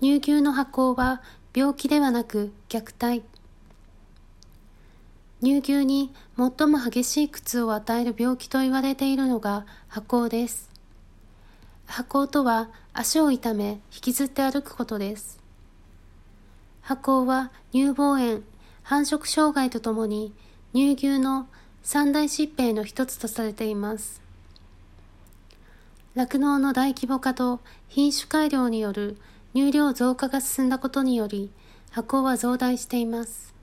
乳牛の発酵は病気ではなく虐待。乳牛に最も激しい苦痛を与える病気と言われているのが発酵です。発酵とは足を痛め引きずって歩くことです。発酵は乳房炎、繁殖障害とともに乳牛の三大疾病の一つとされています。酪農の大規模化と品種改良による乳量増加が進んだことにより発酵は増大しています。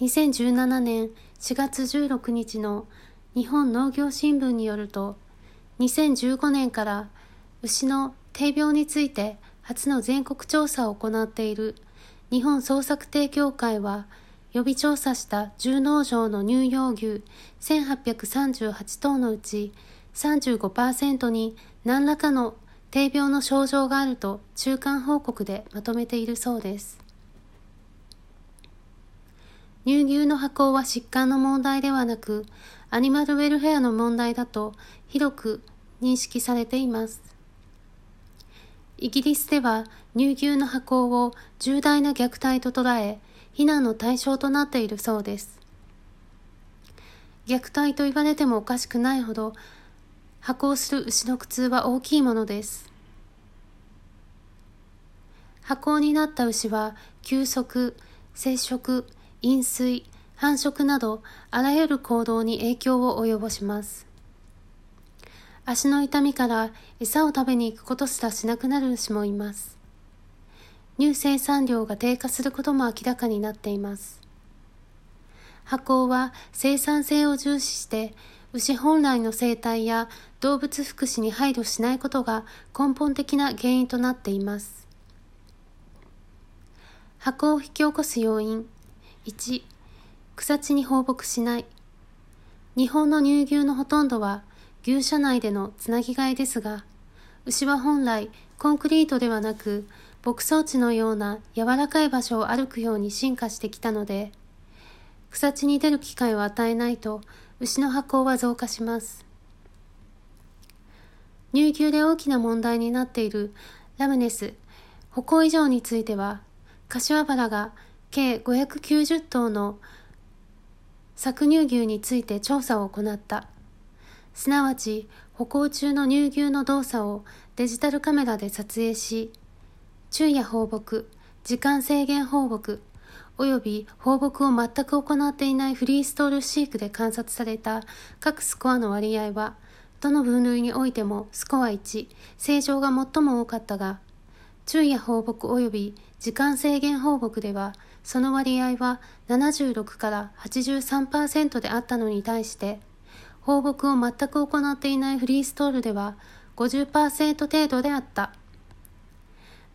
2017年4月16日の日本農業新聞によると2015年から牛の低病について初の全国調査を行っている日本創作提協会は予備調査した10農場の乳幼牛1838頭のうち35%に何らかの低病の症状があると中間報告でまとめているそうです。乳牛の発酵は疾患の問題ではなく、アニマルウェルフェアの問題だと広く認識されています。イギリスでは乳牛の発酵を重大な虐待と捉え、非難の対象となっているそうです。虐待と言われてもおかしくないほど、発酵する牛の苦痛は大きいものです。発酵になった牛は、休息、接触、飲水、繁殖など、あらゆる行動に影響を及ぼします。足の痛みから餌を食べに行くことすらしなくなる牛もいます。乳生産量が低下することも明らかになっています。発酵は生産性を重視して牛本来の生態や動物福祉に配慮しないことが根本的な原因となっています。発酵を引き起こす要因1草地に放牧しない日本の乳牛のほとんどは牛舎内でのつなぎ飼いですが牛は本来コンクリートではなく牧草地のような柔らかい場所を歩くように進化してきたので、草地に出る機会を与えないと牛の発酵は増加します。乳牛で大きな問題になっているラムネス、歩行異常については、柏原が計590頭の搾乳牛について調査を行った。すなわち、歩行中の乳牛の動作をデジタルカメラで撮影し、昼夜放牧、時間制限放牧、および放牧を全く行っていないフリーストール飼育で観察された各スコアの割合は、どの分類においてもスコア1、正常が最も多かったが、昼夜放牧及び時間制限放牧では、その割合は76から83%であったのに対して、放牧を全く行っていないフリーストールでは50%程度であった。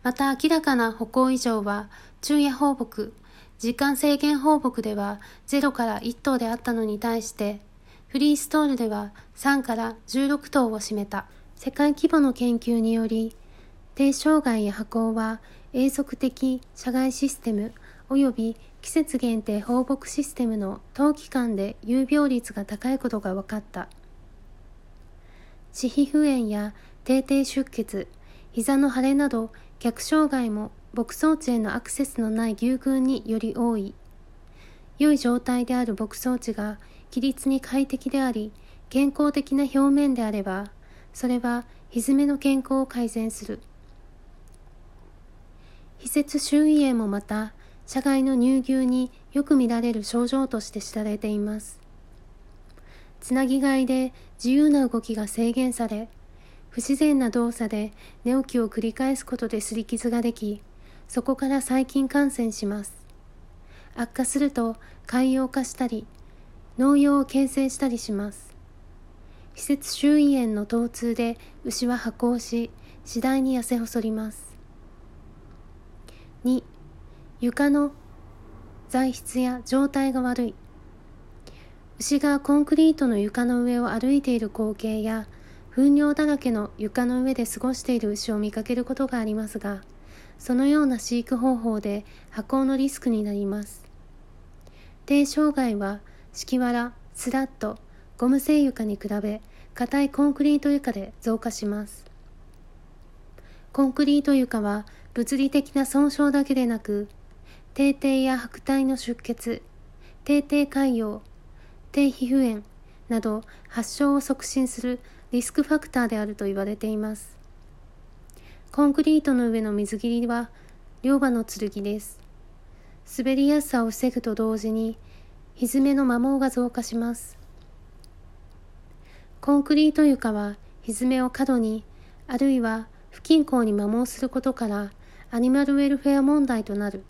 また明らかな歩行異常は昼夜放牧、時間制限放牧では0から1頭であったのに対して、フリーストールでは3から16頭を占めた。世界規模の研究により、低障害や歩行は永続的社外システム及び季節限定放牧システムの短期間で有病率が高いことが分かった。脂皮膚炎や低低出血、膝の腫れなど逆障害も牧草地へのアクセスのない牛群により多い。良い状態である牧草地が規律に快適であり、健康的な表面であれば、それは蹄の健康を改善する。非節周囲炎もまた、社外の乳牛によく見られる症状として知られています。つなぎ飼いで自由な動きが制限され、不自然な動作で寝起きを繰り返すことですり傷ができ、そこから細菌感染します。悪化すると潰瘍化したり、農用を形成したりします。施設周囲炎の疼痛で牛は発酵し、次第に痩せ細ります。2、床の材質や状態が悪い。牛がコンクリートの床の上を歩いている光景や糞尿だらけの床の上で過ごしている牛を見かけることがありますが、そのような飼育方法で発酵のリスクになります。低障害は敷き藁、スラット、ゴム製床に比べ硬いコンクリート床で増加します。コンクリート床は物理的な損傷だけでなく、低底や白体の出血、低底潰瘍、低皮膚炎など発症を促進するリスクファクターであると言われています。コンクリートの上の水切りは両刃の剣です。滑りやすさを防ぐと同時に、歪めの摩耗が増加します。コンクリート床は歪めを過度に、あるいは不均衡に摩耗することから、アニマルウェルフェア問題となる。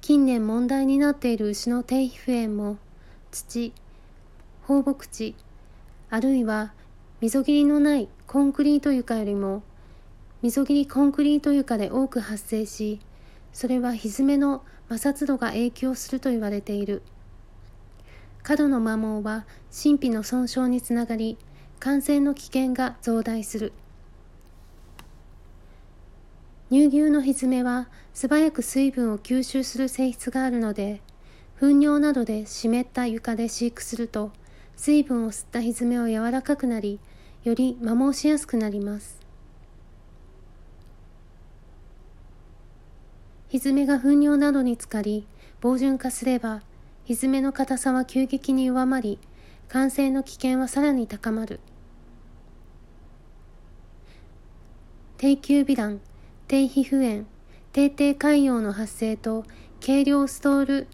近年問題になっている牛の低皮膚炎も、土、放牧地、あるいは溝切りのないコンクリート床よりも、溝切りコンクリート床で多く発生し、それは歪めの摩擦度が影響すると言われている。過度の摩耗は神秘の損傷につながり感染の危険が増大する乳牛の蹄は素早く水分を吸収する性質があるので糞尿などで湿った床で飼育すると水分を吸った蹄は柔らかくなりより摩耗しやすくなります蹄が糞尿などにつかり防潤化すれば蹄の硬さは急激に弱まり、感染の危険はさらに高まる。低級微卵、低皮膚炎、低低海洋の発生と軽量ストール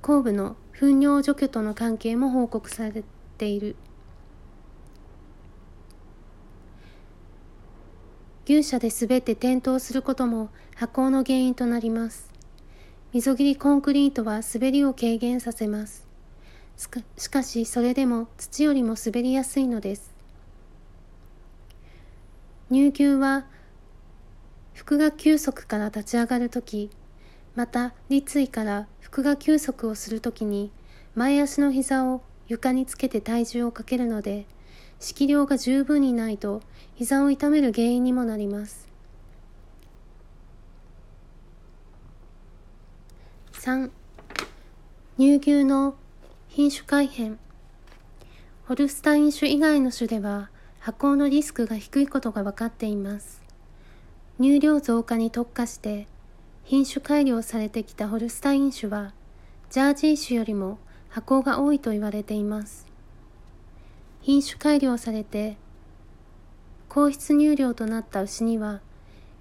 後部の糞尿除去との関係も報告されている。牛舎で滑って転倒することも破口の原因となります。溝切りコンクリートは滑りを軽減させます。しかしそれでも土よりも滑りやすいのです。乳牛は腹が休息から立ち上がるとき、また立位から腹が休息をするときに前足の膝を床につけて体重をかけるので、色量が十分にないと膝を痛める原因にもなります。3乳牛の品種改変。ホルスタイン種以外の種では発酵のリスクが低いことが分かっています。乳量増加に特化して品種改良されてきたホルスタイン種はジャージー種よりも発酵が多いと言われています。品種改良されて高質乳量となった牛には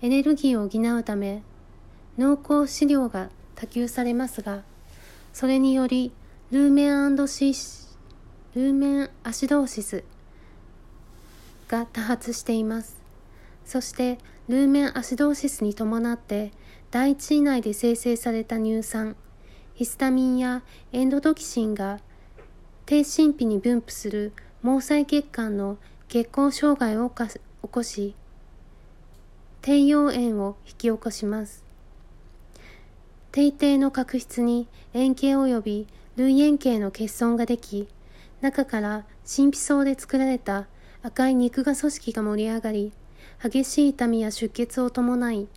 エネルギーを補うため濃厚飼料が多給されますが、それによりルーメンシルーメンアシドーシスが多発しています。そしてルーメンアシドーシスに伴って大腸内で生成された乳酸、ヒスタミンやエンドドキシンが低神秘に分布する毛細血管の血行障害を起こし、低溶炎を引き起こします。低底の角質に円形及び類円形の欠損ができ、中から神秘層で作られた赤い肉が組織が盛り上がり、激しい痛みや出血を伴い、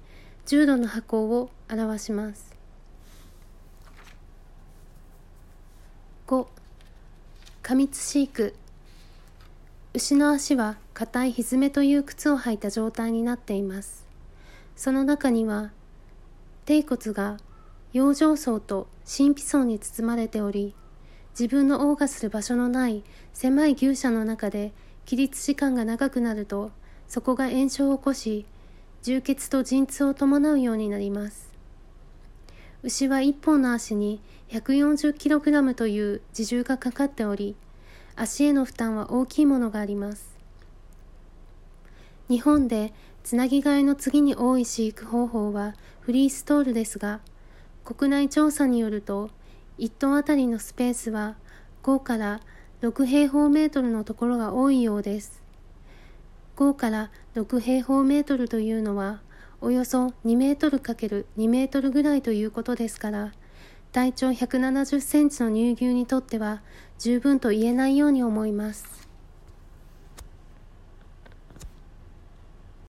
重度の箱を表します。5. 過密飼育牛の足は硬い蹄という靴を履いた状態になっています。その中には、低骨が養生層と神秘層に包まれており、自分の謳歌する場所のない狭い牛舎の中で起立時間が長くなると、そこが炎症を起こし、充血と陣痛を伴うようになります。牛は一本の足に 140kg という自重がかかっており、足への負担は大きいものがあります。日本でつなぎ替えの次に多い飼育方法はフリーストールですが、国内調査によると1トンあたりのスペースは5から6平方メートルのところが多いようです。5から6平方メートルというのはおよそ2メートル ×2 メートルぐらいということですから体長170センチの乳牛にとっては十分と言えないように思います。